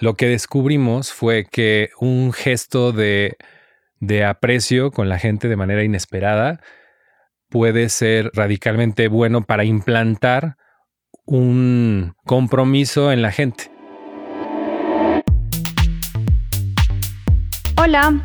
lo que descubrimos fue que un gesto de, de aprecio con la gente de manera inesperada puede ser radicalmente bueno para implantar un compromiso en la gente. Hola,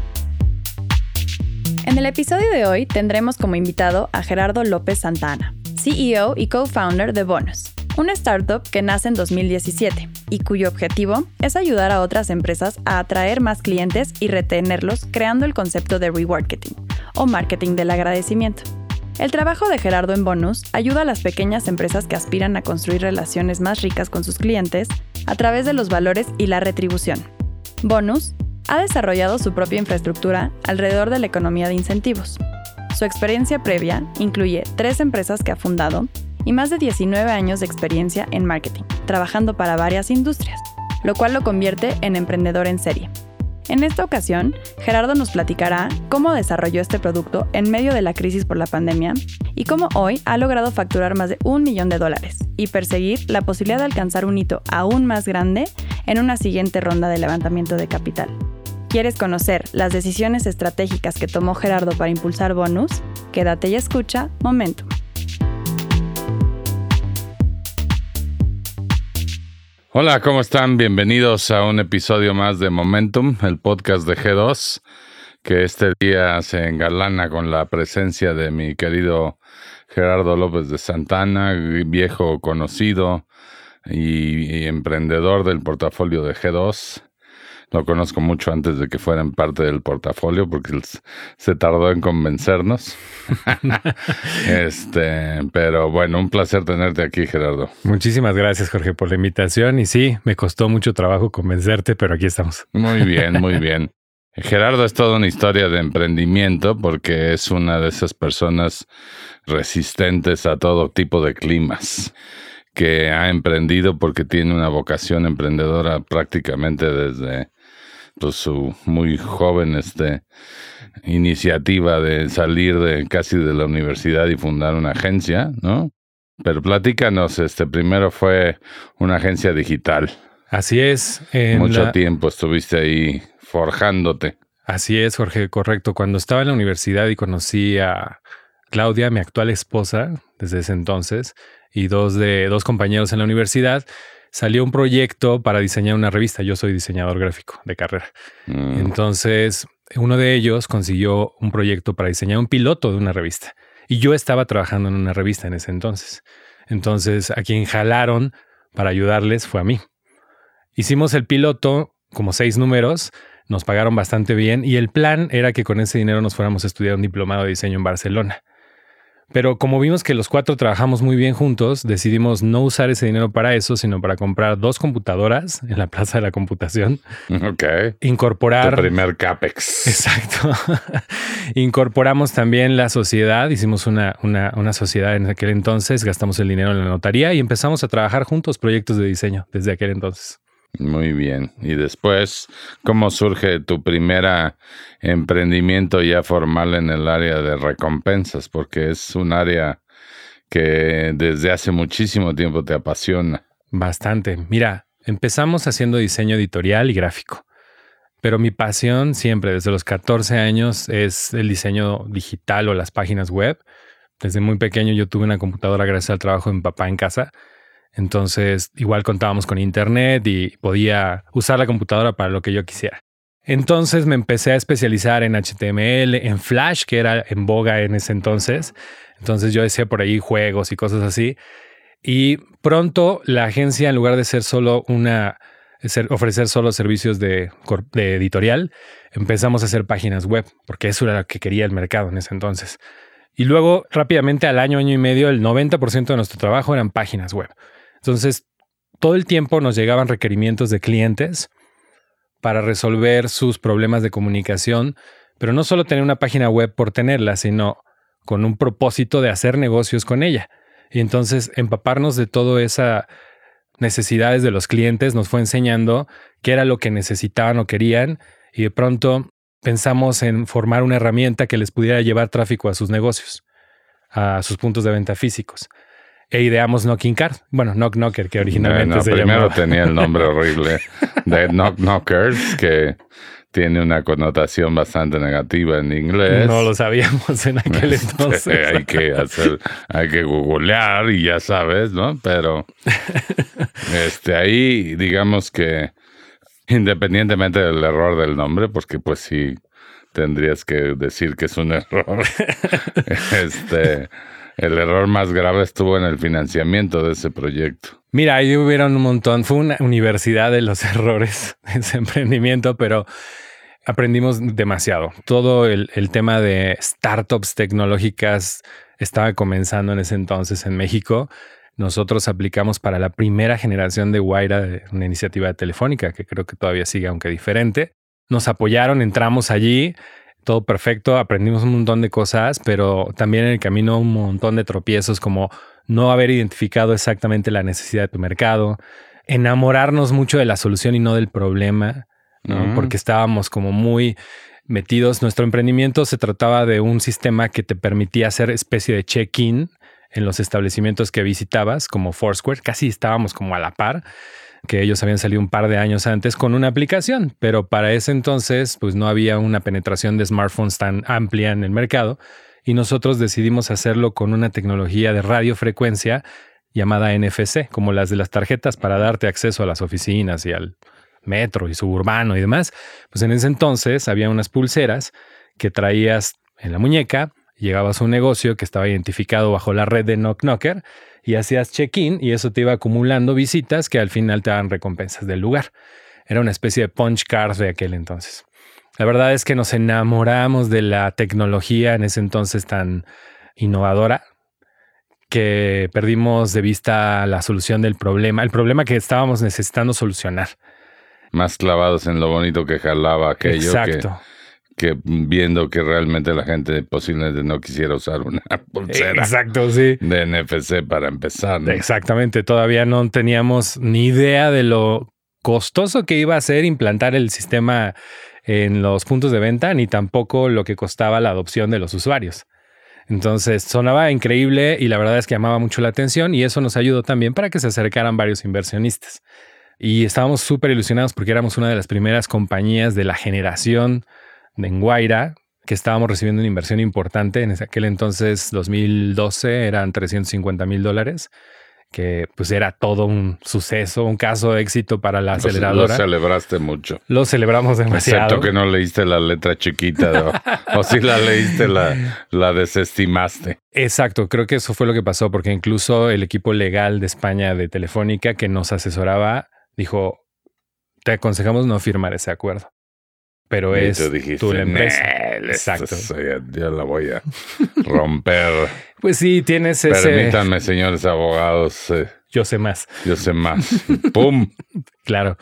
En el episodio de hoy tendremos como invitado a Gerardo López Santana, CEO y co-founder de Bonus, una startup que nace en 2017 y cuyo objetivo es ayudar a otras empresas a atraer más clientes y retenerlos creando el concepto de remarketing o marketing del agradecimiento. El trabajo de Gerardo en Bonus ayuda a las pequeñas empresas que aspiran a construir relaciones más ricas con sus clientes a través de los valores y la retribución. Bonus ha desarrollado su propia infraestructura alrededor de la economía de incentivos. Su experiencia previa incluye tres empresas que ha fundado y más de 19 años de experiencia en marketing, trabajando para varias industrias, lo cual lo convierte en emprendedor en serie. En esta ocasión, Gerardo nos platicará cómo desarrolló este producto en medio de la crisis por la pandemia y cómo hoy ha logrado facturar más de un millón de dólares y perseguir la posibilidad de alcanzar un hito aún más grande en una siguiente ronda de levantamiento de capital. ¿Quieres conocer las decisiones estratégicas que tomó Gerardo para impulsar Bonus? Quédate y escucha Momentum. Hola, ¿cómo están? Bienvenidos a un episodio más de Momentum, el podcast de G2, que este día se engalana con la presencia de mi querido Gerardo López de Santana, viejo conocido y, emprendedor del portafolio de G2. Lo conozco mucho antes de que fueran parte del portafolio porque se tardó en convencernos. este, pero bueno, un placer tenerte aquí, Gerardo. Muchísimas gracias, Jorge, por la invitación. Y sí, me costó mucho trabajo convencerte, pero aquí estamos. Muy bien, muy bien. Gerardo es toda una historia de emprendimiento porque es una de esas personas resistentes a todo tipo de climas que ha emprendido porque tiene una vocación emprendedora prácticamente desde pues, su muy joven este, iniciativa de salir de casi de la universidad y fundar una agencia, ¿no? Pero platícanos, este, primero fue una agencia digital. Así es. Mucho tiempo estuviste ahí forjándote. Así es, Jorge, correcto. Cuando estaba en la universidad y conocí a Claudia, mi actual esposa, desde ese entonces, y dos de dos compañeros en la universidad, salió un proyecto para diseñar una revista. Yo soy diseñador gráfico de carrera. Mm. Entonces, uno de ellos consiguió un proyecto para diseñar un piloto de una revista. Y yo estaba trabajando en una revista en ese entonces. Entonces, a quien jalaron para ayudarles fue a mí. Hicimos el piloto, como seis números, nos pagaron bastante bien y el plan era que con ese dinero nos fuéramos a estudiar un diplomado de diseño en Barcelona. Pero como vimos que los cuatro trabajamos muy bien juntos, decidimos no usar ese dinero para eso, sino para comprar dos computadoras en la Plaza de la Computación. Ok. Incorporar. El primer CAPEX. Exacto. Incorporamos también la sociedad, hicimos una, una, una sociedad en aquel entonces, gastamos el dinero en la notaría y empezamos a trabajar juntos proyectos de diseño desde aquel entonces. Muy bien. Y después, ¿cómo surge tu primera emprendimiento ya formal en el área de recompensas? Porque es un área que desde hace muchísimo tiempo te apasiona. Bastante. Mira, empezamos haciendo diseño editorial y gráfico. Pero mi pasión siempre, desde los 14 años, es el diseño digital o las páginas web. Desde muy pequeño yo tuve una computadora gracias al trabajo de mi papá en casa entonces, igual contábamos con internet y podía usar la computadora para lo que yo quisiera. Entonces me empecé a especializar en HTML, en Flash, que era en boga en ese entonces. Entonces yo decía por ahí juegos y cosas así. Y pronto la agencia, en lugar de ser solo una, ofrecer solo servicios de, de editorial, empezamos a hacer páginas web, porque eso era lo que quería el mercado en ese entonces. Y luego, rápidamente, al año, año y medio, el 90% de nuestro trabajo eran páginas web. Entonces, todo el tiempo nos llegaban requerimientos de clientes para resolver sus problemas de comunicación, pero no solo tener una página web por tenerla, sino con un propósito de hacer negocios con ella. Y entonces empaparnos de todas esas necesidades de los clientes nos fue enseñando qué era lo que necesitaban o querían y de pronto pensamos en formar una herramienta que les pudiera llevar tráfico a sus negocios, a sus puntos de venta físicos. E ideamos Knocking Card. Bueno, Knock Knocker, que originalmente Bueno, se primero llamaba. tenía el nombre horrible de Knock Knockers, que tiene una connotación bastante negativa en inglés. No lo sabíamos en aquel Este, entonces. hay que hacer, hay que googlear y ya sabes, ¿no? Pero este ahí, digamos que independientemente del error del nombre, porque pues sí tendrías que decir que es un error. este, el error más grave estuvo en el financiamiento de ese proyecto. Mira, ahí hubieron un montón. Fue una universidad de los errores de ese emprendimiento, pero aprendimos demasiado. Todo el, el tema de startups tecnológicas estaba comenzando en ese entonces en México. Nosotros aplicamos para la primera generación de Guaira, una iniciativa telefónica que creo que todavía sigue, aunque diferente. Nos apoyaron, entramos allí, todo perfecto, aprendimos un montón de cosas, pero también en el camino un montón de tropiezos como no haber identificado exactamente la necesidad de tu mercado, enamorarnos mucho de la solución y no del problema, ¿no? Mm. porque estábamos como muy metidos. Nuestro emprendimiento se trataba de un sistema que te permitía hacer especie de check-in en los establecimientos que visitabas, como Foursquare. Casi estábamos como a la par, que ellos habían salido un par de años antes con una aplicación, pero para ese entonces pues no había una penetración de smartphones tan amplia en el mercado y nosotros decidimos hacerlo con una tecnología de radiofrecuencia llamada NFC, como las de las tarjetas para darte acceso a las oficinas y al metro y suburbano y demás. Pues en ese entonces había unas pulseras que traías en la muñeca, llegabas a un negocio que estaba identificado bajo la red de Knock Knocker y hacías check-in y eso te iba acumulando visitas que al final te daban recompensas del lugar. Era una especie de punch card de aquel entonces. La verdad es que nos enamoramos de la tecnología en ese entonces tan innovadora que perdimos de vista la solución del problema, el problema que estábamos necesitando solucionar. Más clavados en lo bonito que jalaba aquello que, Exacto. que viendo que realmente la gente posiblemente no quisiera usar una pulsera Exacto, sí. de NFC para empezar. ¿no? Exactamente. Todavía no teníamos ni idea de lo costoso que iba a ser implantar el sistema en los puntos de venta, ni tampoco lo que costaba la adopción de los usuarios. Entonces sonaba increíble y la verdad es que llamaba mucho la atención y eso nos ayudó también para que se acercaran varios inversionistas. Y estábamos súper ilusionados porque éramos una de las primeras compañías de la generación de Enguaira que estábamos recibiendo una inversión importante. En aquel entonces, 2012, eran 350 mil dólares, que pues era todo un suceso, un caso de éxito para la Lo- Lo aceleradora. celebraste mucho. Lo celebramos demasiado. Excepto que no leíste la letra chiquita o, o si la leíste la, la desestimaste. Exacto, creo que eso fue lo que pasó, porque incluso el equipo legal de España de Telefónica que nos asesoraba dijo, te aconsejamos no firmar ese acuerdo. Pero Y es tú dijiste, tú la empresa. "Nel, esto Exacto. ya la voy a romper. Pues sí, tienes ese... Permítanme, señores abogados, eh, Yo sé más. yo sé más. ¡Pum! Claro,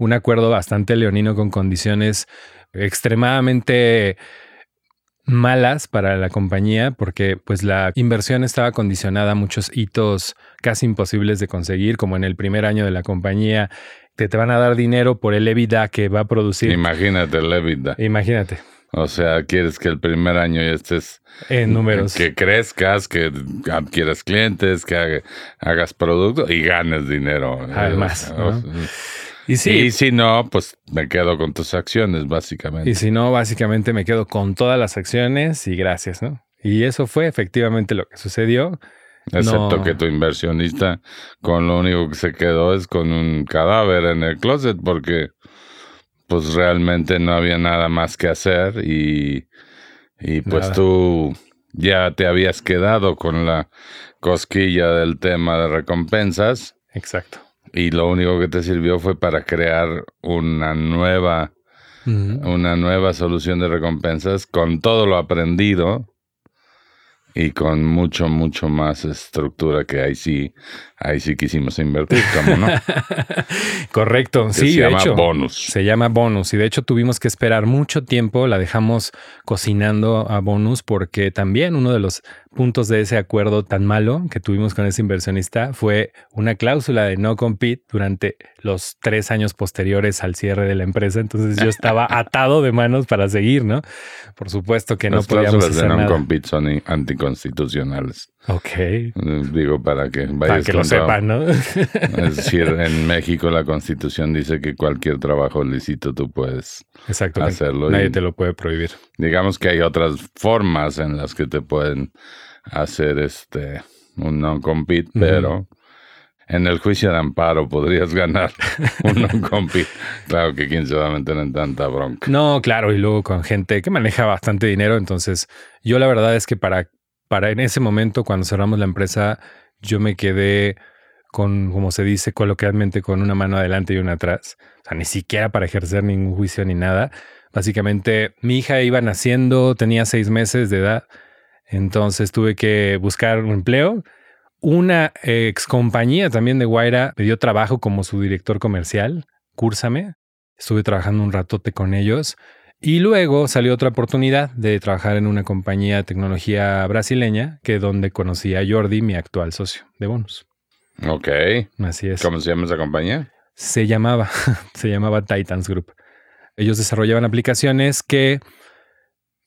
un acuerdo bastante leonino con condiciones extremadamente malas para la compañía porque pues la inversión estaba condicionada a muchos hitos casi imposibles de conseguir, como en el primer año de la compañía que te van a dar dinero por el EBITDA que va a producir. Imagínate el EBITDA. Imagínate, O sea, quieres que el primer año ya estés... en números. Que crezcas, que adquieras clientes, que haga- hagas producto y ganes dinero. Además, O ¿no? sea, Y sí, Y si no, pues me quedo con tus acciones, básicamente. y si no, básicamente me quedo con todas las acciones y gracias, ¿no? Y eso fue efectivamente lo que sucedió. Excepto no. que tu inversionista con lo único que se quedó es con un cadáver en el closet porque pues realmente no había nada más que hacer y, y pues Nada. tú ya te habías quedado con la cosquilla del tema de recompensas Exacto. Y lo único que te sirvió fue para crear una nueva una nueva solución de recompensas con todo lo aprendido y con mucho, mucho más estructura que ahí sí, ahí sí quisimos invertir, ¿cómo no? Correcto, sí, se de llama hecho, bonus. Se llama bonus y de hecho tuvimos que esperar mucho tiempo, la dejamos cocinando a bonus porque también uno de los puntos de ese acuerdo tan malo que tuvimos con ese inversionista fue una cláusula de no compete durante los tres años posteriores al cierre de la empresa. Entonces yo estaba atado de manos para seguir, ¿no? Por supuesto que Las no podíamos cláusulas de hacer no nada. compete son anticonstitucionales. Ok, Eh, Digo, para que para vayas que lo sepan, ¿no? Es decir, en México la constitución dice que cualquier trabajo lícito tú puedes. Exacto. Hacerlo Nadie y- te lo puede prohibir. Digamos que hay otras formas en las que te pueden hacer este un non-compete, pero en el juicio de amparo podrías ganar un non-compete. Claro que quién se va a meter en tanta bronca. No, claro, y luego con gente que maneja bastante dinero. Entonces, yo la verdad es que para, para en ese momento, cuando cerramos la empresa, yo me quedé con, como se dice coloquialmente, con una mano adelante y una atrás. O sea, ni siquiera para ejercer ningún juicio ni nada. Básicamente, mi hija iba naciendo, tenía seis meses de edad. Entonces tuve que buscar un empleo. Una ex compañía también de Guaira me dio trabajo como su director comercial. Cúrsame. Estuve trabajando un ratote con ellos. Y luego salió otra oportunidad de trabajar en una compañía de tecnología brasileña, que donde conocí a Jordi, mi actual socio de bonus. Ok. Así es. ¿Cómo se llama esa compañía? Se llamaba, se llamaba Titans Group. Ellos desarrollaban aplicaciones que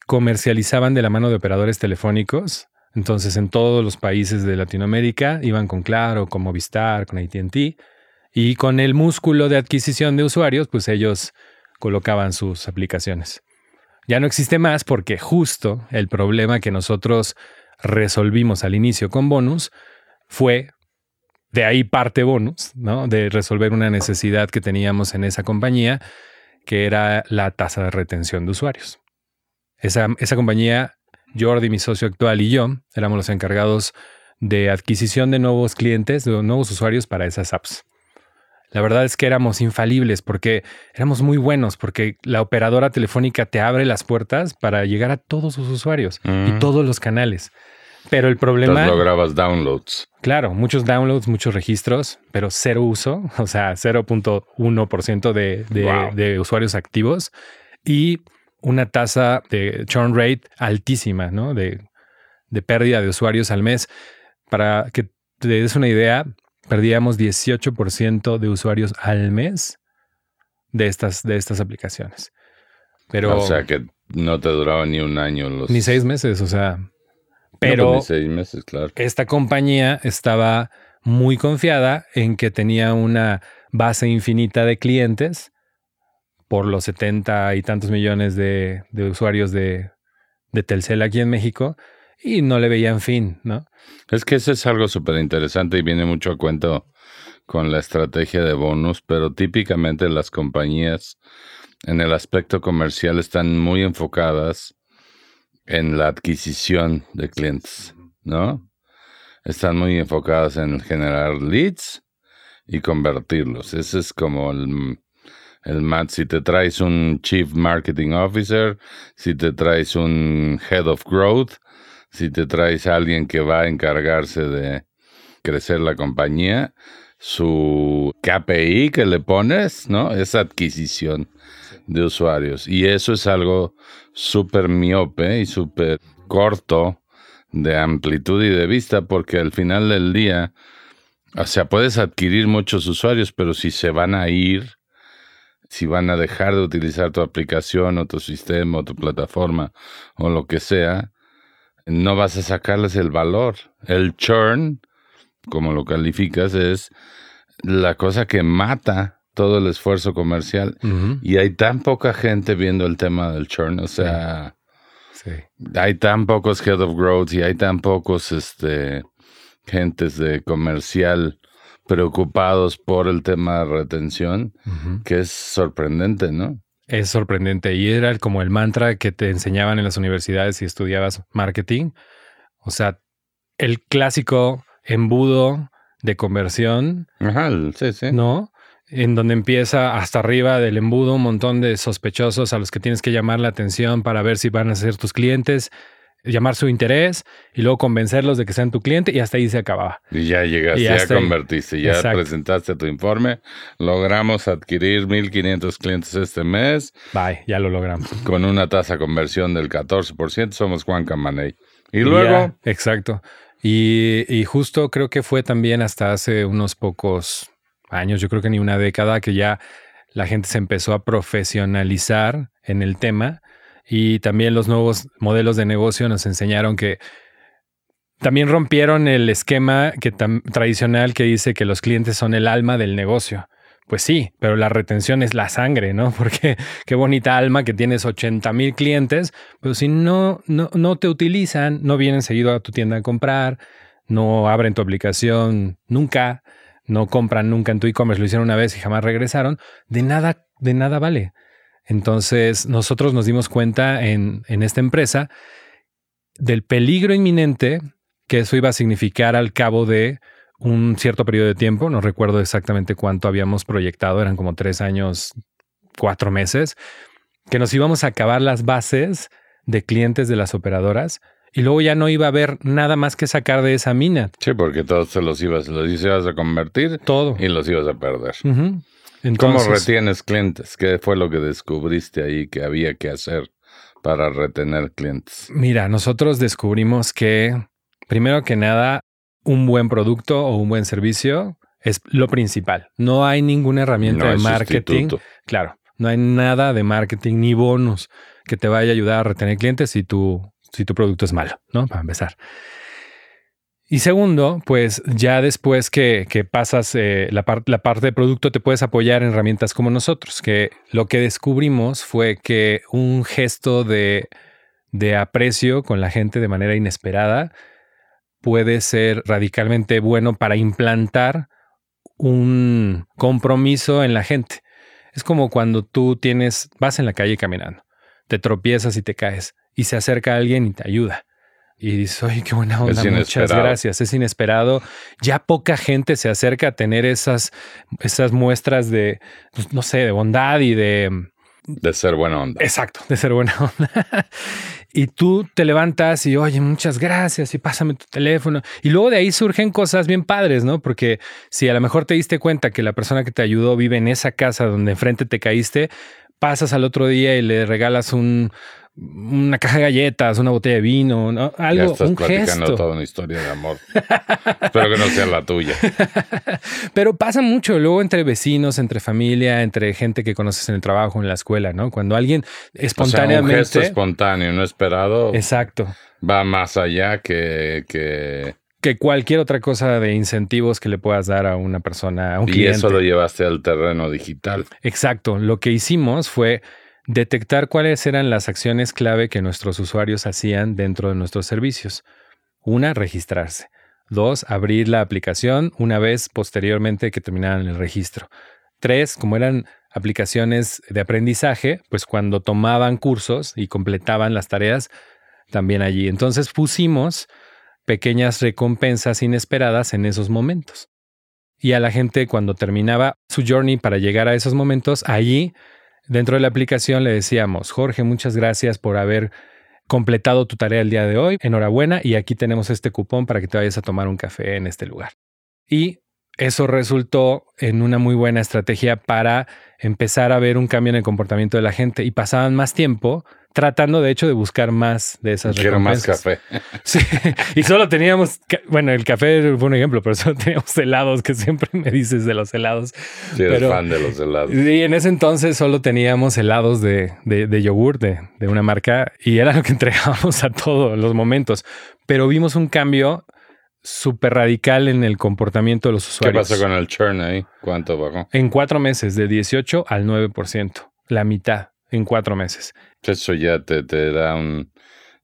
comercializaban de la mano de operadores telefónicos. Entonces, en todos los países de Latinoamérica iban con Claro, con Movistar, con ATT. Y con el músculo de adquisición de usuarios, pues ellos colocaban sus aplicaciones. Ya no existe más porque justo el problema que nosotros resolvimos al inicio con bonus fue de ahí parte bonus, ¿no? De resolver una necesidad que teníamos en esa compañía, que era la tasa de retención de usuarios. Esa, esa compañía, Jordi, mi socio actual y yo, éramos los encargados de adquisición de nuevos clientes, de nuevos usuarios para esas apps. La verdad es que éramos infalibles porque éramos muy buenos, porque la operadora telefónica te abre las puertas para llegar a todos sus usuarios y Mm. todos los canales. Pero el Entonces problema... lograbas downloads. Claro, muchos downloads, muchos registros, pero cero uso, o sea, 0.1% de, de, Wow. de usuarios activos y una tasa de churn rate altísima, ¿no? De, de pérdida de usuarios al mes. Para que te des una idea, perdíamos 18% de usuarios al mes de estas, de estas aplicaciones. Pero O sea que no te duraba ni un año los. ni seis meses, o sea. No, Pero pues, ni seis meses, claro. esta compañía estaba muy confiada en que tenía una base infinita de clientes por los 70 y tantos millones de, de usuarios de, de Telcel aquí en México y no le veían fin, ¿no? Es que eso es algo súper interesante y viene mucho a cuento con la estrategia de bonus, pero típicamente las compañías en el aspecto comercial están muy enfocadas en la adquisición de clientes, ¿no? Están muy enfocadas en generar leads y convertirlos. Ese es como el, el mat. Si te traes un Chief Marketing Officer, si te traes un Head of Growth, si te traes a alguien que va a encargarse de crecer la compañía, su KPI que le pones, ¿no? Es adquisición de usuarios. Y eso es algo súper miope y súper corto de amplitud y de vista, porque al final del día, o sea, puedes adquirir muchos usuarios, pero si se van a ir, si van a dejar de utilizar tu aplicación o tu sistema o tu plataforma o lo que sea, no vas a sacarles el valor. El churn, como lo calificas, es la cosa que mata todo el esfuerzo comercial. Y hay tan poca gente viendo el tema del churn, o sea, Sí. hay tan pocos head of growth y hay tan pocos este, gentes de comercial preocupados por el tema de retención, que es sorprendente, ¿no? Es sorprendente y era como el mantra que te enseñaban en las universidades si estudiabas marketing. O sea, el clásico embudo de conversión Ajá, sí, sí. ¿no? En donde empieza hasta arriba del embudo un montón de sospechosos a los que tienes que llamar la atención para ver si van a ser tus clientes. Llamar su interés y luego convencerlos de que sean tu cliente y hasta ahí se acababa. Y ya llegaste, Y ya, convertiste, ya Exacto. presentaste tu informe. Logramos adquirir 1.500 clientes este mes Bye, ya lo logramos. con una tasa de conversión del 14%. Somos Juan Camaney. Y Y luego, ya, exacto. Y, y justo creo que fue también hasta hace unos pocos años, yo creo que ni una década, que ya la gente se empezó a profesionalizar en el tema y también los nuevos modelos de negocio nos enseñaron que también rompieron el esquema que tradicional que dice que los clientes son el alma del negocio. Pues sí, pero la retención es la sangre, ¿no? Porque qué bonita alma que tienes 80 mil clientes, pero si no, no, no te utilizan, no vienen seguido a tu tienda a comprar, no abren tu aplicación nunca, no compran nunca en tu e-commerce, lo hicieron una vez y jamás regresaron, de nada, de nada vale. Entonces nosotros nos dimos cuenta en, en esta empresa del peligro inminente que eso iba a significar al cabo de un cierto periodo de tiempo, no recuerdo exactamente cuánto habíamos proyectado, eran como tres años, cuatro meses, que nos íbamos a acabar las bases de clientes de las operadoras y luego ya no iba a haber nada más que sacar de esa mina, sí, porque todos te los ibas, los ibas a convertir todo. y los ibas a perder. Ujú. ¿Cómo Entonces, retienes clientes? ¿Qué fue lo que descubriste ahí que había que hacer para retener clientes? Mira, nosotros descubrimos que, primero que nada, un buen producto o un buen servicio es lo principal. No hay ninguna herramienta No de hay marketing. sustituto. Claro, no hay nada de marketing ni bonus que te vaya a ayudar a retener clientes si tu, si tu producto es malo, ¿no? Para empezar. Y segundo, pues ya después que, que pasas eh, la, la parte de producto, te puedes apoyar en herramientas como nosotros, que lo que descubrimos fue que un gesto de, de aprecio con la gente de manera inesperada puede ser radicalmente bueno para implantar un compromiso en la gente. Es como cuando tú tienes, vas en la calle caminando, te tropiezas y te caes y se acerca alguien y te ayuda. Y dices, oye, qué buena onda, muchas gracias. Es inesperado. Ya poca gente se acerca a tener esas, esas muestras de, pues, no sé, de bondad y de, De ser buena onda. Exacto, de ser buena onda. y tú te levantas y, oye, muchas gracias y pásame tu teléfono. Y luego de ahí surgen cosas bien padres, ¿no? Porque si a lo mejor te diste cuenta que la persona que te ayudó vive en esa casa donde enfrente te caíste, pasas al otro día y le regalas un, una caja de galletas, una botella de vino, ¿no? ya algo, estás un platicando gesto. toda una historia de amor. Espero que no sea la tuya. Pero pasa mucho luego entre vecinos, entre familia, entre gente que conoces en el trabajo, en la escuela, ¿no? Cuando alguien O sea, un espontáneamente... gesto espontáneo, no esperado, Exacto. va más allá que... que... que cualquier otra cosa de incentivos que le puedas dar a una persona, a un Y cliente. eso lo llevaste al terreno digital. Exacto. Lo que hicimos fue detectar cuáles eran las acciones clave que nuestros usuarios hacían dentro de nuestros servicios. Una, registrarse. Dos, abrir la aplicación una vez posteriormente que terminaran el registro. Tres, como eran aplicaciones de aprendizaje, pues cuando tomaban cursos y completaban las tareas, también allí. Entonces pusimos pequeñas recompensas inesperadas en esos momentos. Y a la gente cuando terminaba su journey para llegar a esos momentos, allí dentro de la aplicación le decíamos, Jorge, muchas gracias por haber completado tu tarea el día de hoy. Enhorabuena y aquí tenemos este cupón para que te vayas a tomar un café en este lugar. Y eso resultó en una muy buena estrategia para empezar a ver un cambio en el comportamiento de la gente y pasaban más tiempo tratando de hecho de buscar más de esas Quiero más recompensas. café. Sí, y solo teníamos, bueno, el café fue un ejemplo, pero solo teníamos helados, que siempre me dices de los helados. Si eres Pero- fan de los helados. Y en ese entonces solo teníamos helados de, de, de yogur de, de una marca y era lo que entregábamos a todos los momentos. Pero vimos un cambio súper radical en el comportamiento de los ¿Qué usuarios. pasó con el churn ahí? ¿Cuánto bajó? En cuatro meses, de 18 al 9%, la mitad en cuatro meses. Eso ya te, te da un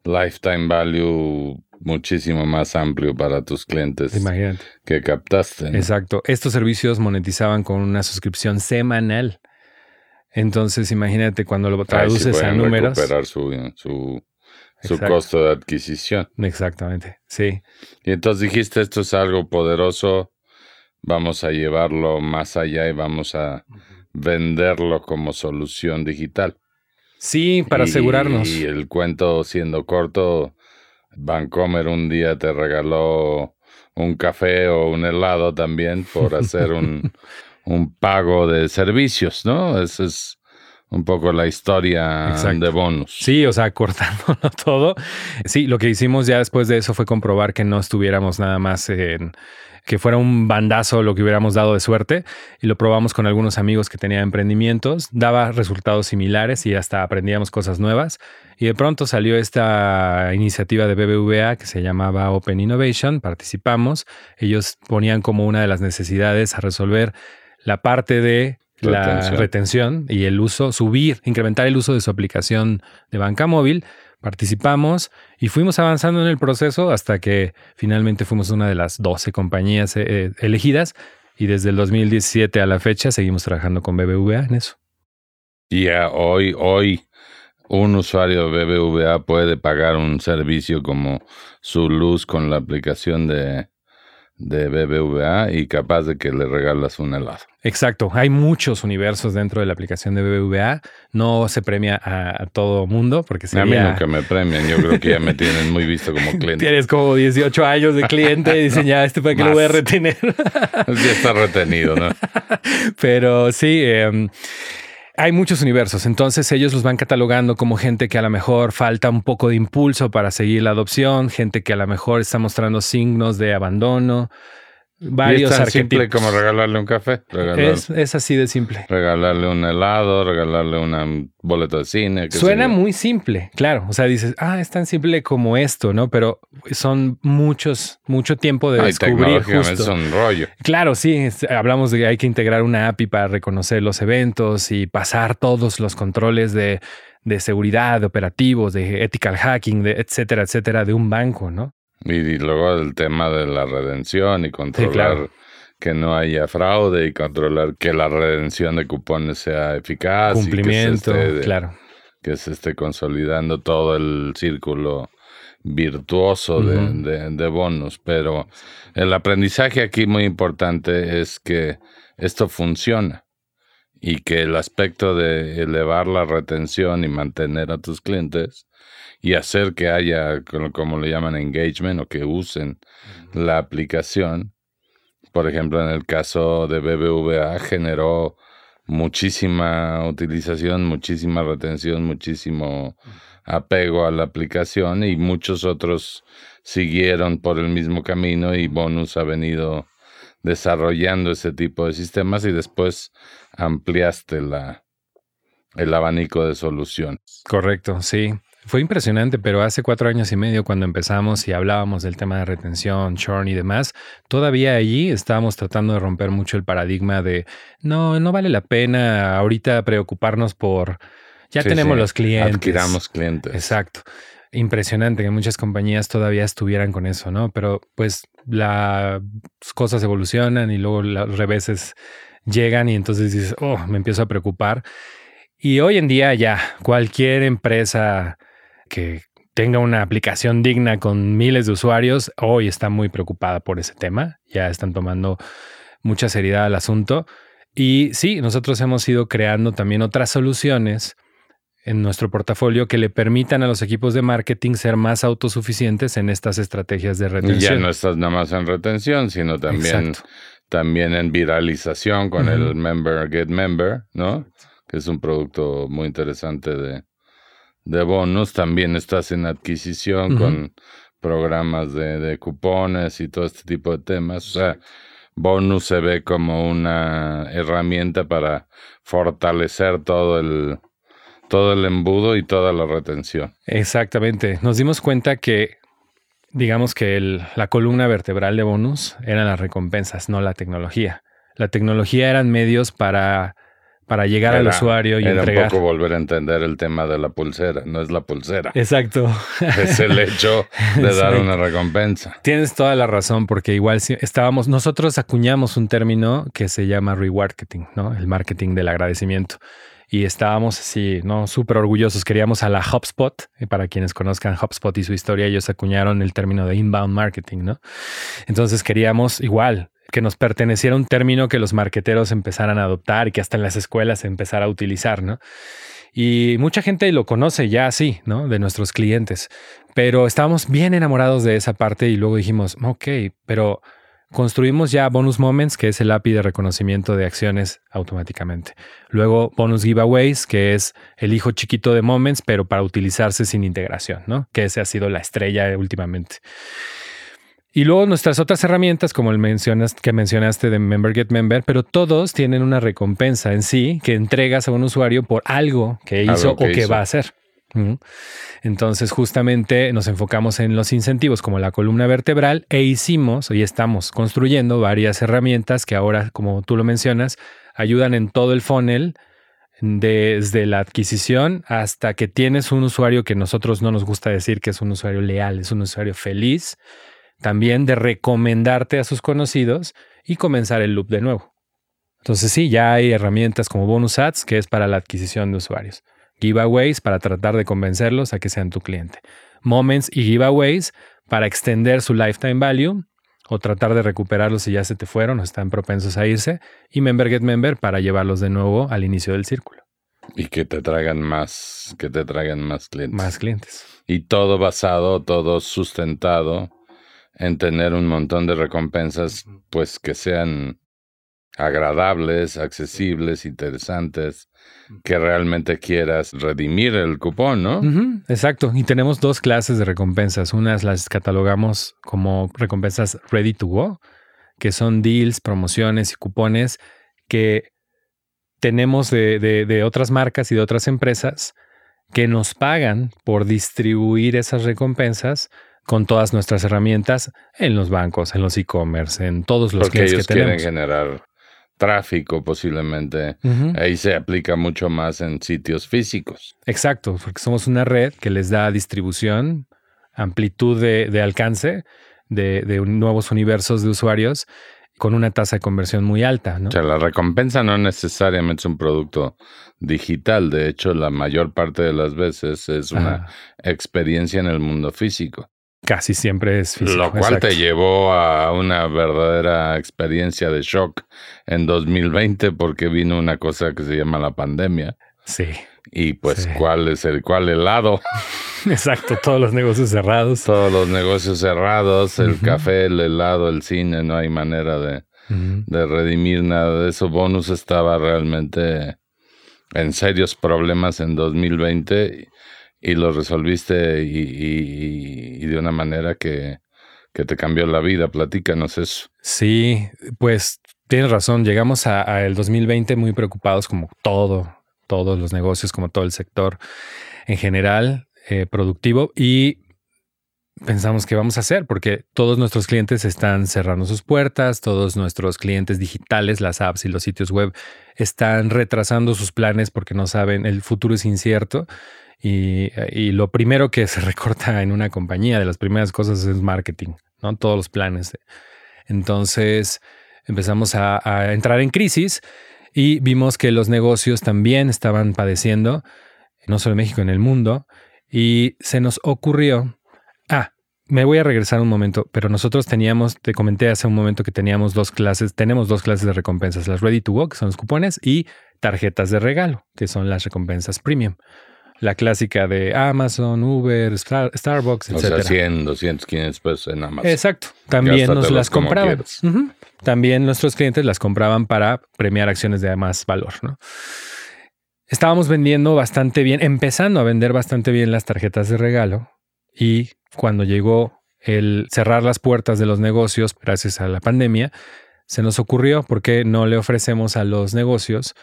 lifetime value muchísimo más amplio para tus clientes Imagínate. que captaste. ¿no? Exacto. Estos servicios monetizaban con una suscripción semanal. Entonces, imagínate cuando lo traduces a números. recuperar su, su, su costo de adquisición. Exactamente. Sí. Y entonces dijiste, esto es algo poderoso, vamos a llevarlo más allá y vamos a venderlo como solución digital. Sí, para Y- asegurarnos. Y el cuento siendo corto, Vancomer un día te regaló un café o un helado también por hacer un, un pago de servicios, ¿no? Esa es un poco la historia de bonus. Sí, o sea, cortándolo todo. Sí, lo que hicimos ya después de eso fue comprobar que no estuviéramos nada más en que fuera un bandazo lo que hubiéramos dado de suerte y lo probamos con algunos amigos que tenían emprendimientos, daba resultados similares y hasta aprendíamos cosas nuevas. Y de pronto salió esta iniciativa de BBVA que se llamaba Open Innovation, participamos, ellos ponían como una de las necesidades a resolver la parte de la retención y el uso, subir, incrementar el uso de su aplicación de banca móvil participamos y fuimos avanzando en el proceso hasta que finalmente fuimos una de las 12 compañías eh, eh, elegidas y desde el 2017 a la fecha seguimos trabajando con BBVA en eso. Y hoy, hoy un usuario de BBVA puede pagar un servicio como su luz con la aplicación de, de BBVA y capaz de que le regalas un helado. Exacto, hay muchos universos dentro de la aplicación de BBVA. No se premia a, todo mundo porque sería... A mí nunca me premian, yo creo que ya me tienen muy visto como cliente. Tienes como 18 años de cliente y dicen ya, este para que lo voy a retener. ya está retenido, ¿no? Pero sí... Eh, hay muchos universos, entonces ellos los van catalogando como gente que a lo mejor falta un poco de impulso para seguir la adopción, gente que a lo mejor está mostrando signos de abandono, varios es tan simple como regalarle un café. Es, así de simple. Regalarle un helado, regalarle un boleto de cine. Suena muy simple, claro. O sea, dices, ah, es tan simple como esto, ¿no? Pero son muchos, mucho tiempo de descubrir justo. Es un rollo. Claro, sí. Hablamos de que hay que integrar una API para reconocer los eventos y pasar todos los controles de, de seguridad, de operativos, de ethical hacking, de etcétera, etcétera, de un banco, ¿no? Y, luego el tema de la redención y controlar que no haya fraude y controlar que la redención de cupones sea eficaz. Cumplimiento, y que claro. Que se esté consolidando todo el círculo virtuoso de, de, bonos. Pero el aprendizaje aquí muy importante es que esto funciona y que el aspecto de elevar la retención y mantener a tus clientes y hacer que haya, como le llaman, engagement o que usen la aplicación. Por ejemplo, en el caso de BBVA generó muchísima utilización, muchísima retención, muchísimo apego a la aplicación y muchos otros siguieron por el mismo camino y Bonus ha venido desarrollando ese tipo de sistemas y después ampliaste la, el abanico de soluciones. Correcto, sí. Fue impresionante, pero hace cuatro años y medio cuando empezamos y hablábamos del tema de retención, churn y demás, todavía allí estábamos tratando de romper mucho el paradigma de no, no vale la pena ahorita preocuparnos por ya tenemos los clientes. Adquiramos clientes. Exacto. Impresionante que muchas compañías todavía estuvieran con eso, ¿no? Pero pues las cosas evolucionan y luego los reveses llegan y entonces dices, oh, me empiezo a preocupar. Y hoy en día ya cualquier empresa que tenga una aplicación digna con miles de usuarios, hoy está muy preocupada por ese tema. Ya están tomando mucha seriedad al asunto. Y sí, nosotros hemos ido creando también otras soluciones en nuestro portafolio que le permitan a los equipos de marketing ser más autosuficientes en estas estrategias de retención. Ya no estás nada más en retención, sino también, también en viralización con el Member Get Member, ¿no? Que es un producto muy interesante de, de bonos, también estás en adquisición con programas de, de, cupones y todo este tipo de temas. O sea, bonus se ve como una herramienta para fortalecer todo el, todo el embudo y toda la retención. Exactamente. Nos dimos cuenta que, digamos que el, la columna vertebral de bonus eran las recompensas, no la tecnología. La tecnología eran medios para para llegar al usuario y era entregar. un poco volver a entender el tema de la pulsera, no es la pulsera. Exacto. Es el hecho de dar una recompensa. Tienes toda la razón, porque igual estábamos, nosotros acuñamos un término que se llama remarketing, ¿no? El marketing del agradecimiento. Y estábamos así, ¿no? Súper orgullosos. Queríamos a la HubSpot. Para quienes conozcan HubSpot y su historia, ellos acuñaron el término de inbound marketing, ¿no? Entonces queríamos igual que nos perteneciera un término que los marqueteros empezaran a adoptar y que hasta en las escuelas empezara a utilizar, ¿no? Y mucha gente lo conoce ya así, ¿no? De nuestros clientes. Pero estábamos bien enamorados de esa parte y luego dijimos, ok, pero construimos ya Bonus Moments, que es el API de reconocimiento de acciones automáticamente. Luego Bonus Giveaways, que es el hijo chiquito de Moments, pero para utilizarse sin integración, ¿no? Que ese ha sido la estrella últimamente. Y luego nuestras otras herramientas, como el mencionas, que mencionaste de Member Get Member, pero todos tienen una recompensa en sí que entregas a un usuario por algo que hizo o que va a hacer. Entonces, justamente nos enfocamos en los incentivos como la columna vertebral e hicimos y estamos construyendo varias herramientas que ahora, como tú lo mencionas, ayudan en todo el funnel, desde la adquisición hasta que tienes un usuario que nosotros no nos gusta decir que es un usuario leal, es un usuario feliz, también de recomendarte a sus conocidos y comenzar el loop de nuevo. Entonces sí, ya hay herramientas como Bonus Ads, que es para la adquisición de usuarios giveaways para tratar de convencerlos a que sean tu cliente. Moments y giveaways para extender su lifetime value o tratar de recuperarlos si ya se te fueron o están propensos a irse. Y Member Get Member para llevarlos de nuevo al inicio del círculo. Y que te traigan más, que te traigan más clientes. Más clientes. Y todo basado, todo sustentado en tener un montón de recompensas, pues que sean agradables, accesibles, interesantes, que realmente quieras redimir el cupón, ¿no? exacto. Y tenemos dos clases de recompensas. Unas las catalogamos como recompensas ready to go, que son deals, promociones y cupones que tenemos de, de otras marcas y de otras empresas que nos pagan por distribuir esas recompensas con todas nuestras herramientas en los bancos, en los e-commerce, en todos los Porque ellos que quieren generar tráfico posiblemente. Ahí se aplica mucho más en sitios físicos. Exacto, porque somos una red que les da distribución, amplitud de, alcance de, nuevos universos de usuarios con una tasa de conversión muy alta. ¿no? O sea, la recompensa no necesariamente es un producto digital, de hecho la mayor parte de las veces es una experiencia en el mundo físico. Casi siempre es físico. Lo cual te llevó a una verdadera experiencia de shock en 2020 porque vino una cosa que se llama la pandemia. Sí. Y pues, ¿cuál es el cuál helado? Exacto, todos los negocios cerrados. Todos los negocios cerrados, el café, el helado, el cine, no hay manera de, de redimir nada de eso. Bonus estaba realmente en serios problemas en 2020 y lo resolviste y, de una manera que, que, te cambió la vida. Platícanos eso. Sí, pues tienes razón. Llegamos a, el 2020 muy preocupados como todo, todos los negocios, como todo el sector en general eh, productivo y pensamos qué vamos a hacer porque todos nuestros clientes están cerrando sus puertas, todos nuestros clientes digitales, las apps y los sitios web están retrasando sus planes porque no saben, el futuro es incierto y, lo primero que se recorta en una compañía, de las primeras cosas, es marketing, ¿no? Todos los planes. Entonces empezamos a, entrar en crisis y vimos que los negocios también estaban padeciendo, no solo en México, en el mundo. Y se nos ocurrió, ah, me voy a regresar un momento, pero nosotros teníamos, te comenté hace un momento que teníamos dos clases, tenemos dos clases de recompensas, las Ready to Go, que son los cupones, y tarjetas de regalo, que son las recompensas premium la clásica de Amazon, Uber, Starbucks, etc. O sea, 100, 200, 500 pesos en Amazon. Exacto. También nos las compraban. También nuestros clientes las compraban para premiar acciones de más valor, ¿no? Estábamos vendiendo bastante bien, empezando a vender bastante bien las tarjetas de regalo y cuando llegó el cerrar las puertas de los negocios gracias a la pandemia, se nos ocurrió por qué no le ofrecemos a los negocios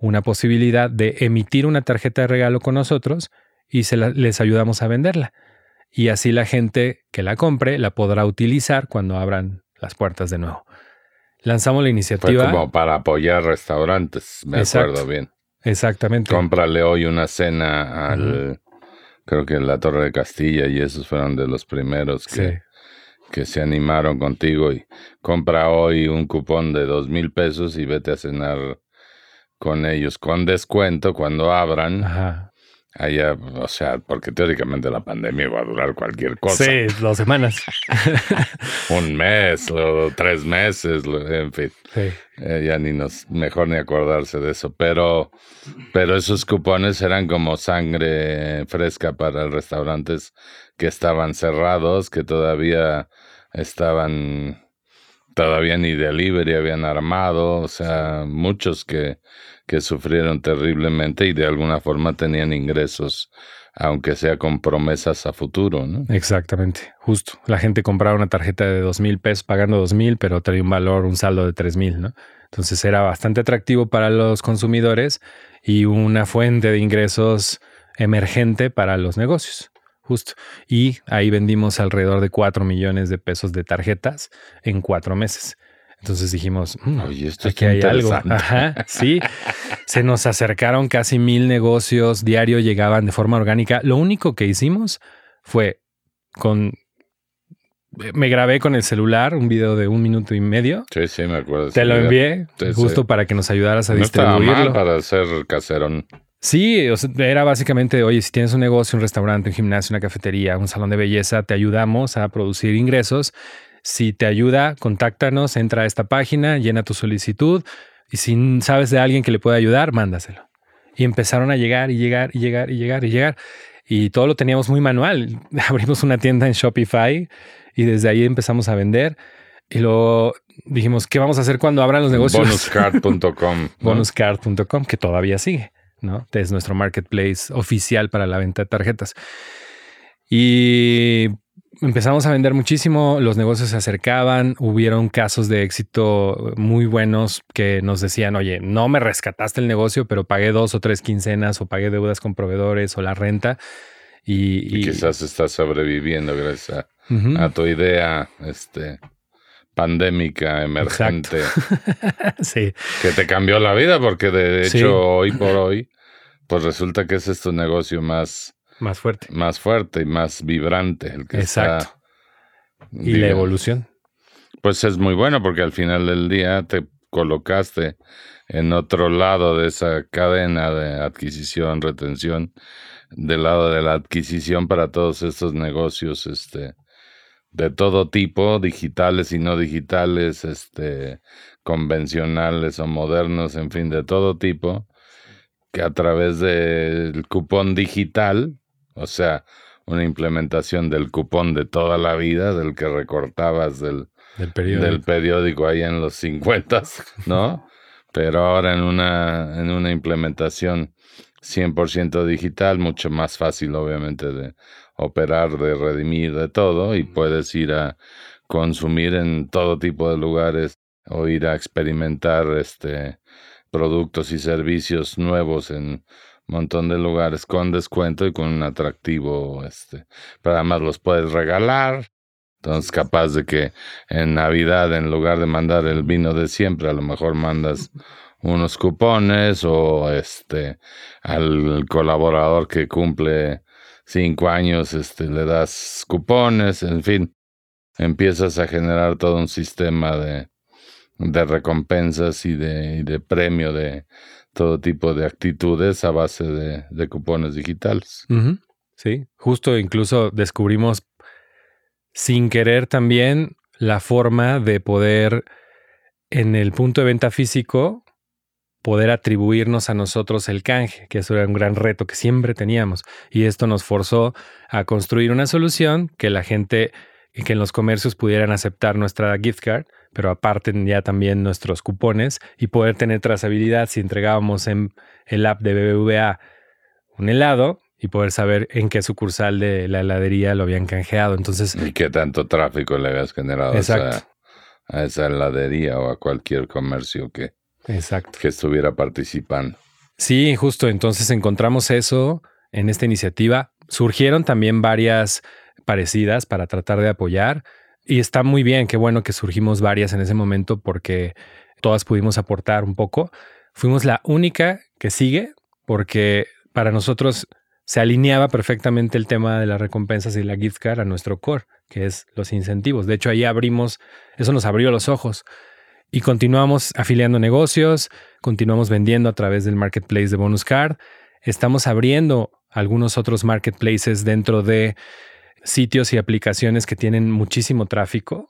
una posibilidad de emitir una tarjeta de regalo con nosotros y se les ayudamos a venderla. Y así la gente que la compre la podrá utilizar cuando abran las puertas de nuevo. Lanzamos la iniciativa. Fue como para apoyar restaurantes, me acuerdo bien. Exactamente. Cómprale hoy una cena al, creo que la Torre de Castilla y esos fueron de los primeros que, que se animaron contigo y compra hoy un cupón de dos mil pesos y vete a cenar con ellos con descuento cuando abran allá, o sea, porque teóricamente la pandemia va a durar cualquier cosa. Sí, dos semanas. Un mes o tres meses, en fin. Sí. Eh, ya ni nos, mejor ni acordarse de eso. Pero, pero esos cupones eran como sangre fresca para restaurantes que estaban cerrados, que todavía estaban, todavía ni delivery habían armado, o sea, muchos que, que sufrieron terriblemente y de alguna forma tenían ingresos, aunque sea con promesas a futuro, ¿no? Exactamente, justo. La gente compraba una tarjeta de dos mil pesos pagando dos mil, pero traía un valor, un saldo de tres mil, ¿no? Entonces era bastante atractivo para los consumidores y una fuente de ingresos emergente para los negocios. Justo. Y ahí vendimos alrededor de 4 millones de pesos de tarjetas en cuatro meses. Entonces dijimos, mm, Oye, esto aquí hay algo. Ajá, sí. Se nos acercaron casi mil negocios, diario llegaban de forma orgánica. Lo único que hicimos fue con... Me grabé con el celular un video de un minuto y medio. Sí, sí, me acuerdo. Te lo envié Sí, justo sí. para que nos ayudaras a No estaba mal distribuirlo. para hacer caserón. Sí, o sea, era básicamente, oye, si tienes un negocio, un restaurante, un gimnasio, una cafetería, un salón de belleza, te ayudamos a producir ingresos. Si te ayuda, contáctanos, entra a esta página, llena tu solicitud y si sabes de alguien que le pueda ayudar, mándaselo. Y empezaron a llegar y llegar y llegar y llegar y llegar. Y todo lo teníamos muy manual. Abrimos una tienda en Shopify y desde ahí empezamos a vender. Y luego dijimos, ¿qué vamos a hacer cuando abran los negocios? Bonuscard.com. ¿no? bonuscard.com, que todavía sigue, ¿no? Es nuestro marketplace oficial para la venta de tarjetas. Y empezamos a vender muchísimo, los negocios se acercaban, hubieron casos de éxito muy buenos que nos decían, oye, no me rescataste el negocio, pero pagué dos o tres quincenas o pagué deudas con proveedores o la renta. Y, Y y- quizás estás sobreviviendo gracias a, a tu idea este, pandémica, emergente, sí, que te cambió la vida, porque de hecho Sí. hoy por hoy, pues resulta que ese es tu negocio más, más fuerte. más fuerte y más vibrante. El que Exacto. está, Y la evolución. Pues es muy bueno porque al final del día te colocaste en otro lado de esa cadena de adquisición, retención, del lado de la adquisición para todos estos negocios, este, de todo tipo, digitales y no digitales, este, convencionales o modernos, en fin, de todo tipo, que a través del cupón digital, o sea, una implementación del cupón de toda la vida, del que recortabas del, Del periódico ahí en los 50, ¿no? Pero ahora en una, en una implementación 100% digital, mucho más fácil obviamente de operar, de redimir, de todo, y puedes ir a consumir en todo tipo de lugares o ir a experimentar este productos y servicios nuevos en un montón de lugares con descuento y con un atractivo este pero además los puedes regalar. Entonces, capaz de que en Navidad, en lugar de mandar el vino de siempre, a lo mejor mandas unos cupones o este al colaborador que cumple cinco años, este le das cupones, en fin, empiezas a generar todo un sistema de, de recompensas y de, de premio de todo tipo de actitudes a base de, cupones digitales. Sí, justo incluso descubrimos sin querer también la forma de poder en el punto de venta físico poder atribuirnos a nosotros el canje, que eso era un gran reto que siempre teníamos. Y esto nos forzó a construir una solución que la gente, que en los comercios pudieran aceptar nuestra gift card, pero aparte ya también nuestros cupones y poder tener trazabilidad si entregábamos en el app de BBVA un helado y poder saber en qué sucursal de la heladería lo habían canjeado. Entonces, ¿Y qué tanto tráfico le habías generado a esa, a esa heladería o a cualquier comercio que, exacto. que estuviera participando? Sí, justo. Entonces encontramos eso en esta iniciativa. Surgieron también varias parecidas para tratar de apoyar y está muy bien. Qué bueno que surgimos varias en ese momento porque todas pudimos aportar un poco. Fuimos la única que sigue porque para nosotros se alineaba perfectamente el tema de las recompensas y la gift card a nuestro core, que es los incentivos. De hecho, ahí abrimos, eso nos abrió los ojos y continuamos afiliando negocios, continuamos vendiendo a través del marketplace de Bonus Card. Estamos abriendo algunos otros marketplaces dentro de sitios y aplicaciones que tienen muchísimo tráfico.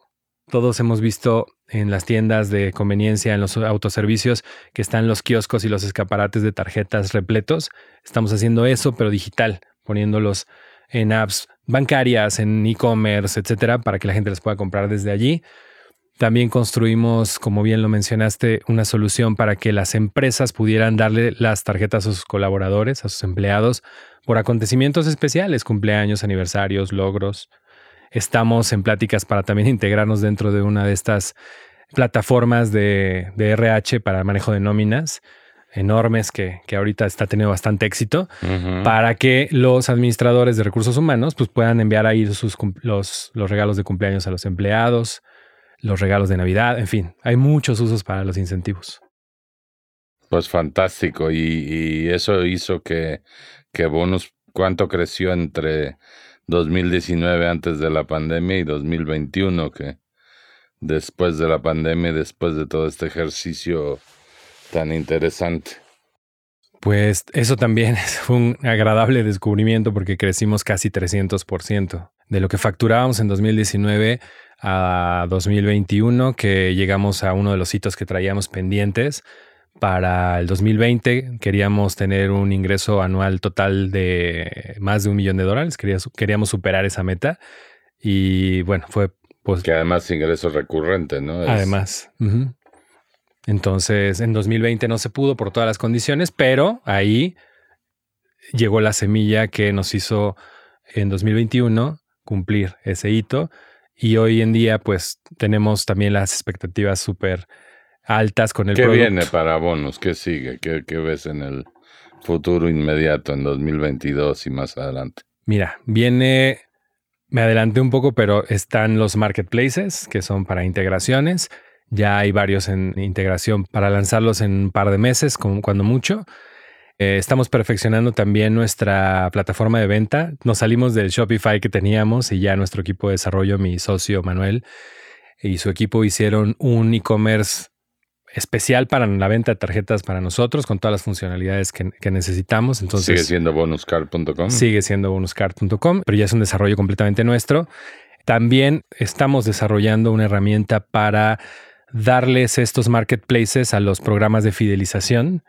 Todos hemos visto en las tiendas de conveniencia, en los autoservicios, que están los kioscos y los escaparates de tarjetas repletos. Estamos haciendo eso, pero digital, poniéndolos en apps bancarias, en e-commerce, etcétera, para que la gente las pueda comprar desde allí. También construimos, como bien lo mencionaste, una solución para que las empresas pudieran darle las tarjetas a sus colaboradores, a sus empleados, por acontecimientos especiales, cumpleaños, aniversarios, logros. Estamos en pláticas para también integrarnos dentro de una de estas plataformas de, RH para manejo de nóminas enormes que, ahorita está teniendo bastante éxito para que los administradores de recursos humanos pues, puedan enviar ahí sus, los, los regalos de cumpleaños a los empleados, los regalos de Navidad, en fin, hay muchos usos para los incentivos. Pues fantástico, y, eso hizo que, que Bonus, ¿cuánto creció entre 2019 antes de la pandemia y 2021 que después de la pandemia, después de todo este ejercicio tan interesante? Pues eso también es un agradable descubrimiento porque crecimos casi 300% de lo que facturábamos en 2019 a 2021, que llegamos a uno de los hitos que traíamos pendientes. Para el 2020 queríamos tener un ingreso anual total de más de un millón de dólares, queríamos superar esa meta y bueno, fue pues... Que además ingreso recurrente, ¿no? Además. Entonces, en 2020 no se pudo por todas las condiciones, pero ahí llegó la semilla que nos hizo en 2021 cumplir ese hito y hoy en día, pues tenemos también las expectativas súper altas con el ¿Qué viene para bonos? ¿Qué sigue? ¿Qué, ¿Qué, ves en el futuro inmediato, en 2022 y más adelante? Mira, viene, me adelanté un poco, pero están los marketplaces, que son para integraciones. Ya hay varios en integración para lanzarlos en un par de meses, cuando mucho. Eh, estamos perfeccionando también nuestra plataforma de venta. Nos salimos del Shopify que teníamos y ya nuestro equipo de desarrollo, mi socio Manuel y su equipo hicieron un e-commerce especial para la venta de tarjetas para nosotros con todas las funcionalidades que, necesitamos. Entonces, sigue siendo bonuscard.com. Sigue siendo bonuscard.com, pero ya es un desarrollo completamente nuestro. También estamos desarrollando una herramienta para darles estos marketplaces a los programas de fidelización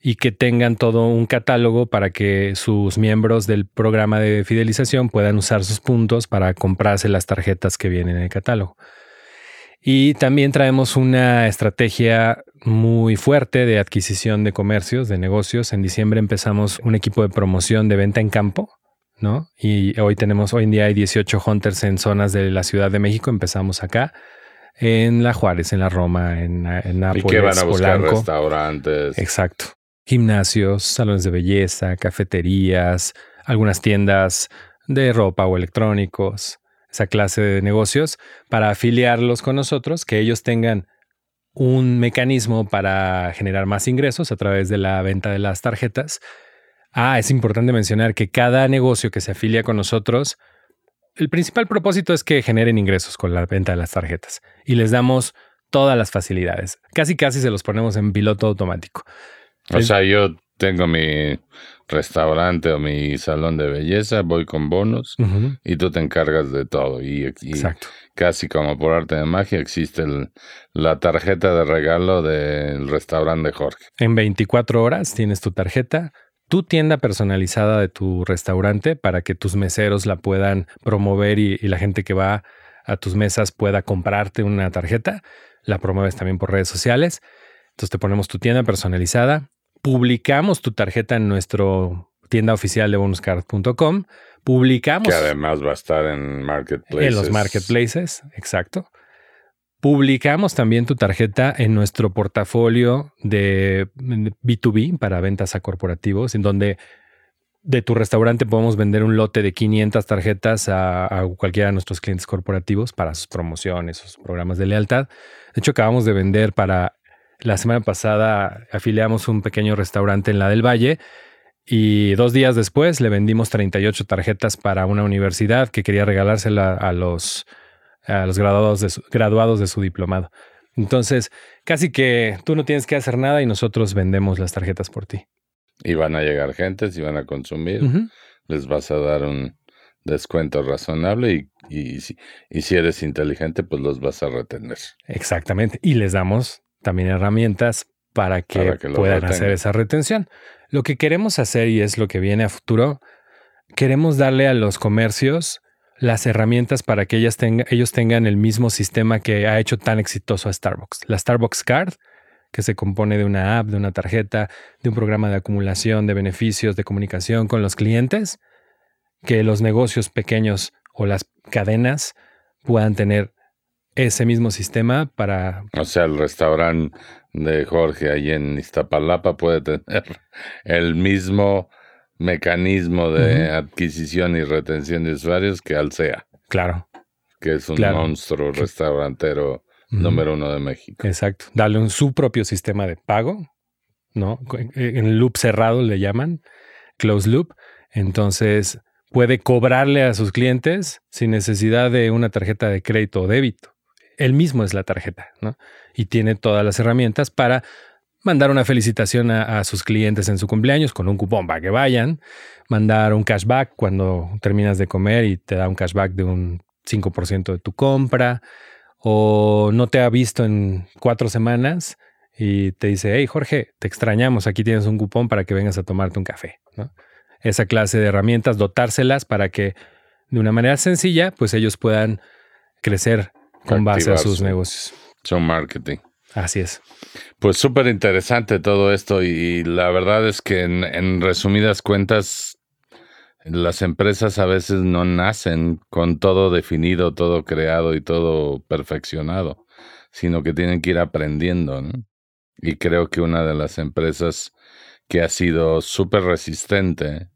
y que tengan todo un catálogo para que sus miembros del programa de fidelización puedan usar sus puntos para comprarse las tarjetas que vienen en el catálogo. Y también traemos una estrategia muy fuerte de adquisición de comercios, de negocios. En diciembre empezamos un equipo de promoción de venta en campo, ¿no? Y hoy tenemos, hoy en día hay 18 hunters en zonas de la Ciudad de México. Empezamos acá en La Juárez, en la Roma, en, en Nápoles, ¿Y qué van a buscar restaurantes? Exacto gimnasios, salones de belleza, cafeterías, algunas tiendas de ropa o electrónicos, esa clase de negocios, para afiliarlos con nosotros, que ellos tengan un mecanismo para generar más ingresos a través de la venta de las tarjetas. Ah, es importante mencionar que cada negocio que se afilia con nosotros, el principal propósito es que generen ingresos con la venta de las tarjetas y les damos todas las facilidades. Casi casi se los ponemos en piloto automático. O sea, yo tengo mi restaurante o mi salón de belleza, voy con bonos y tú te encargas de todo. Y, Exacto. casi como por arte de magia existe la tarjeta de regalo del restaurante de Jorge. En 24 horas tienes tu tarjeta, tu tienda personalizada de tu restaurante para que tus meseros la puedan promover y, y la gente que va a tus mesas pueda comprarte una tarjeta. La promueves también por redes sociales. Entonces te ponemos tu tienda personalizada, publicamos tu tarjeta en nuestro tienda oficial de bonuscard.com. Publicamos. Que además va a estar en marketplaces. En los marketplaces, exacto. Publicamos también tu tarjeta en nuestro portafolio de B2B para ventas a corporativos, en donde de tu restaurante podemos vender un lote de 500 tarjetas a, a, cualquiera de nuestros clientes corporativos para sus promociones, sus programas de lealtad. De hecho, acabamos de vender para la semana pasada afiliamos un pequeño restaurante en la del Valle y dos días después le vendimos 38 tarjetas para una universidad que quería regalársela a los, a los graduados, de su, graduados de su diplomado. Entonces, casi que tú no tienes que hacer nada y nosotros vendemos las tarjetas por ti. Y van a llegar gente, si van a consumir, les vas a dar un descuento razonable y, y, y, si eres inteligente, pues los vas a retener. Exactamente. Y les damos también herramientas para que, puedan hacer esa retención. Lo que queremos hacer, y es lo que viene a futuro, queremos darle a los comercios las herramientas para que ellas ellos tengan el mismo sistema que ha hecho tan exitoso a Starbucks. La Starbucks Card, que se compone de una app, de una tarjeta, de un programa de acumulación de beneficios, de comunicación con los clientes, que los negocios pequeños o las cadenas puedan tener ese mismo sistema para... O sea, el restaurante de Jorge ahí en Iztapalapa puede tener el mismo mecanismo de adquisición y retención de usuarios que Alsea. Claro. Que es un monstruo restaurantero número uno de México. Exacto. Darle un, su propio sistema de pago, ¿no? En loop cerrado le llaman, close loop. Entonces puede cobrarle a sus clientes sin necesidad de una tarjeta de crédito o débito. Él mismo es la tarjeta, ¿no? Y tiene todas las herramientas para mandar una felicitación a, sus clientes en su cumpleaños con un cupón para que vayan, mandar un cashback cuando terminas de comer y te da un cashback de un 5% de tu compra, o no te ha visto en cuatro semanas y te dice, hey Jorge, te extrañamos, aquí tienes un cupón para que vengas a tomarte un café. Esa clase de herramientas, dotárselas para que de una manera sencilla, pues ellos puedan crecer con base a sus negocios. Su marketing. Así es. Pues súper interesante todo esto y, la verdad es que en, resumidas cuentas, las empresas a veces no nacen con todo definido, todo creado y todo perfeccionado, sino que tienen que ir aprendiendo. Y creo que una de las empresas que ha sido súper resistente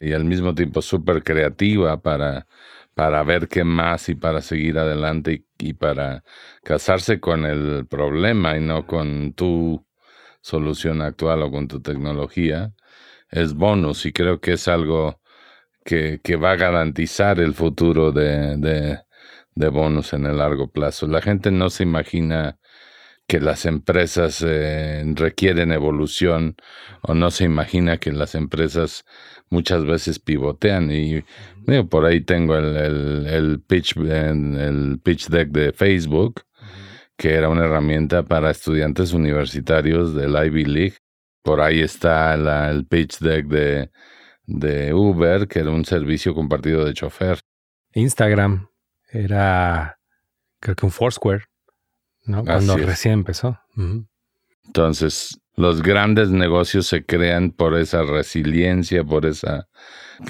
y al mismo tiempo súper creativa para para ver qué más y para seguir adelante y, para casarse con el problema y no con tu solución actual o con tu tecnología, es bonus y creo que es algo que, va a garantizar el futuro de, bonus en el largo plazo. La gente no se imagina que las empresas eh, requieren evolución o no se imagina que las empresas muchas veces pivotean y por ahí tengo el, el, pitch, el pitch deck de Facebook, que era una herramienta para estudiantes universitarios del Ivy League. Por ahí está el pitch deck de, de Uber, que era un servicio compartido de chofer. Instagram era, creo que un Foursquare, ¿no? Cuando recién empezó. Entonces, los grandes negocios se crean por esa resiliencia, por esa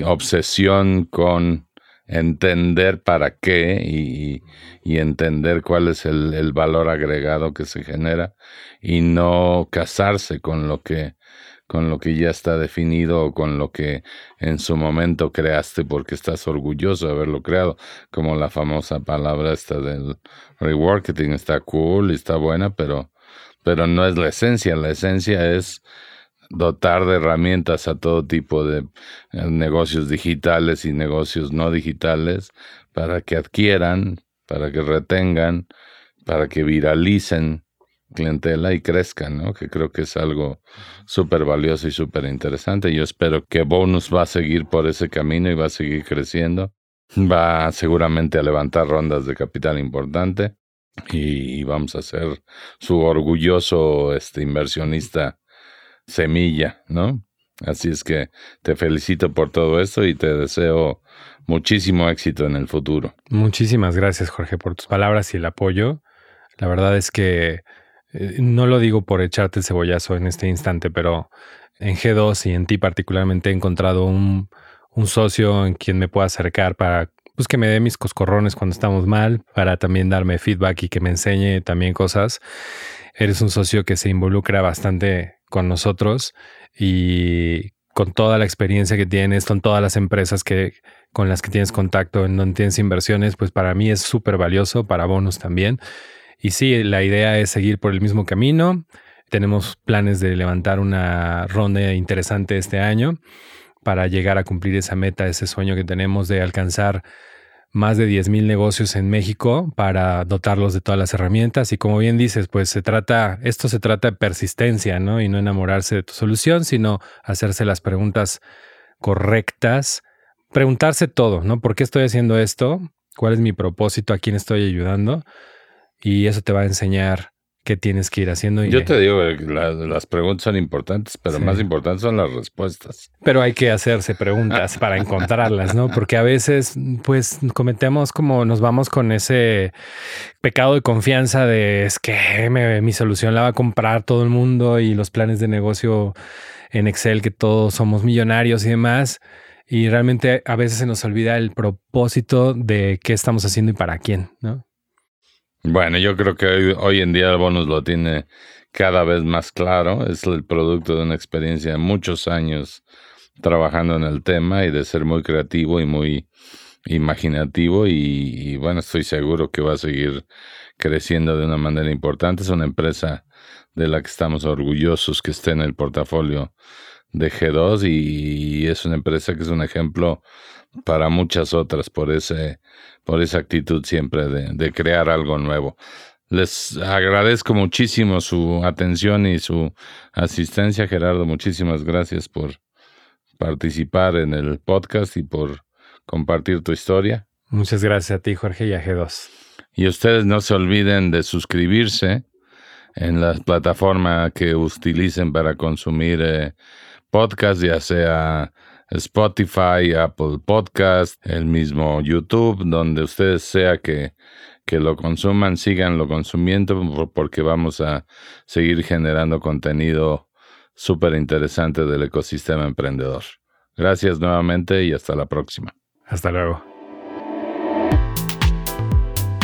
obsesión con entender para qué y, entender cuál es el, valor agregado que se genera y no casarse con lo que con lo que ya está definido o con lo que en su momento creaste porque estás orgulloso de haberlo creado, como la famosa palabra esta del reworking está cool y está buena, pero pero no es la esencia. La esencia es dotar de herramientas a todo tipo de eh, negocios digitales y negocios no digitales para que adquieran, para que retengan, para que viralicen clientela y crezcan, ¿no? Que creo que es algo súper valioso y súper interesante. Yo espero que Bonus va a seguir por ese camino y va a seguir creciendo. Va seguramente a levantar rondas de capital importante y vamos a ser su orgulloso este, inversionista semilla, ¿no? Así es que te felicito por todo esto y te deseo muchísimo éxito en el futuro. Muchísimas gracias, Jorge, por tus palabras y el apoyo. La verdad es que eh, no lo digo por echarte el cebollazo en este instante, pero en G2 y en ti particularmente he encontrado un, un socio en quien me pueda acercar para pues que me dé mis coscorrones cuando estamos mal, para también darme feedback y que me enseñe también cosas. Eres un socio que se involucra bastante con nosotros y con toda la experiencia que tienes, con todas las empresas que, con las que tienes contacto en donde tienes inversiones, pues para mí es súper valioso, para Bonus también. Y sí, la idea es seguir por el mismo camino. Tenemos planes de levantar una ronda interesante este año para llegar a cumplir esa meta, ese sueño que tenemos de alcanzar más de 10.000 negocios en México para dotarlos de todas las herramientas. Y como bien dices, pues se trata, esto se trata de persistencia, ¿no? Y no enamorarse de tu solución, sino hacerse las preguntas correctas, preguntarse todo, ¿no? ¿Por qué estoy haciendo esto? ¿Cuál es mi propósito? ¿A quién estoy ayudando? Y eso te va a enseñar qué tienes que ir haciendo. Yo te digo, que las preguntas son importantes, pero más importantes son las respuestas. Pero hay que hacerse preguntas para encontrarlas, ¿no? Porque a veces, pues, cometemos como nos vamos con ese pecado de confianza de es que mi solución la va a comprar todo el mundo y los planes de negocio en Excel, que todos somos millonarios y demás. Y realmente a veces se nos olvida el propósito de qué estamos haciendo y para quién, ¿no? Bueno, yo creo que hoy, en día el bonus lo tiene cada vez más claro. Es el producto de una experiencia de muchos años trabajando en el tema y de ser muy creativo y muy imaginativo y, bueno, estoy seguro que va a seguir creciendo de una manera importante. Es una empresa de la que estamos orgullosos que esté en el portafolio de G2 y es una empresa que es un ejemplo para muchas otras por ese por esa actitud siempre de, crear algo nuevo. Les agradezco muchísimo su atención y su asistencia, Gerardo. Muchísimas gracias por participar en el podcast y por compartir tu historia. Muchas gracias a ti, Jorge, y a G2. Y ustedes no se olviden de suscribirse en la plataforma que utilicen para consumir eh, podcast, ya sea Spotify, Apple Podcast, el mismo YouTube, donde ustedes sea que, que lo consuman, síganlo consumiendo porque vamos a seguir generando contenido súper interesante del ecosistema emprendedor. Gracias nuevamente y hasta la próxima. Hasta luego.